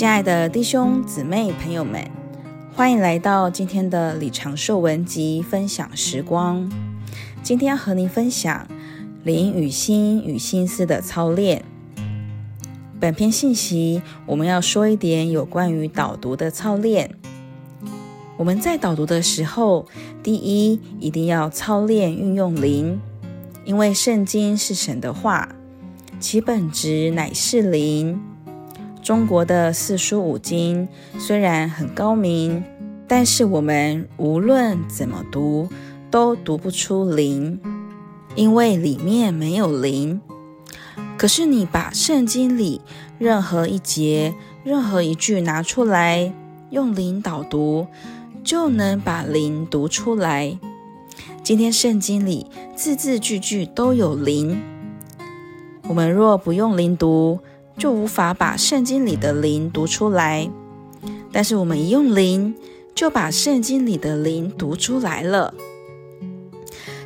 亲爱的弟兄姊妹朋友们，欢迎来到今天的李长寿文集分享时光。今天要和您分享灵与心与心思的操练。本篇信息我们要说一点有关于导读的操练。我们在导读的时候，第一一定要操练运用灵，因为圣经是神的话，其本质乃是灵。中国的四书五经虽然很高明，但是我们无论怎么读，都读不出灵，因为里面没有灵。可是你把圣经里任何一节、任何一句拿出来，用灵导读。就能把灵读出来。今天圣经里字字句句都有灵，我们若不用灵读，就无法把圣经里的灵读出来。但是我们一用灵，就把圣经里的灵读出来了。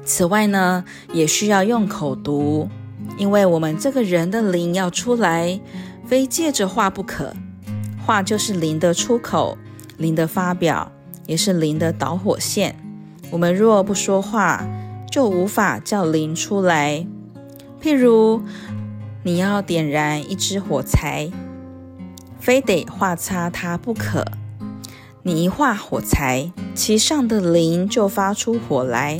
此外呢，也需要用口读，因为我们这个人的灵要出来，非借着话不可。话就是灵的出口，灵的发表。也是灵的导火线。我们若不说话，就无法叫灵出来。譬如，你要点燃一支火柴，非得画擦它不可。你一画火柴，其上的磷就发出火来。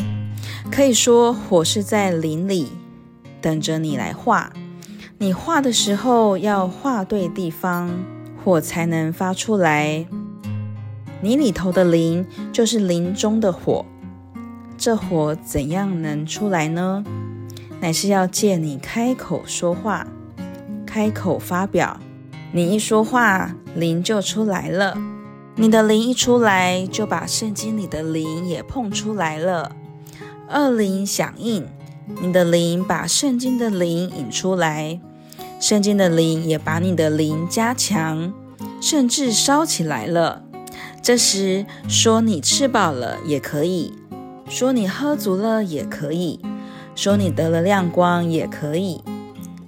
可以说，火是在磷里，等着你来画。你画的时候要画对地方，火才能发出来。你里头的磷就是磷中的火，这火怎样能出来呢？乃是要借你开口说话，开口发表。你一说话，灵就出来了。你的灵一出来，就把圣经里的灵也碰出来了。二灵响应，你的灵把圣经的灵引出来，圣经的灵也把你的灵加强，甚至烧起来了。这时说你吃饱了也可以，说你喝足了也可以，说你得了亮光也可以，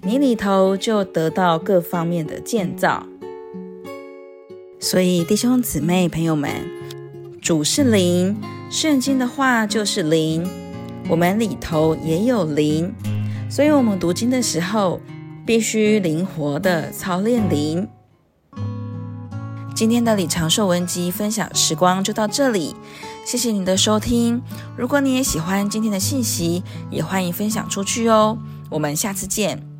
你里头就得到各方面的建造。所以弟兄姊妹朋友们，主是灵，圣经的话就是灵，我们里头也有灵，所以我们读经的时候必须灵活的操练灵。今天的李长寿文集分享时光就到这里，谢谢您的收听。如果你也喜欢今天的信息，也欢迎分享出去哦。我们下次见。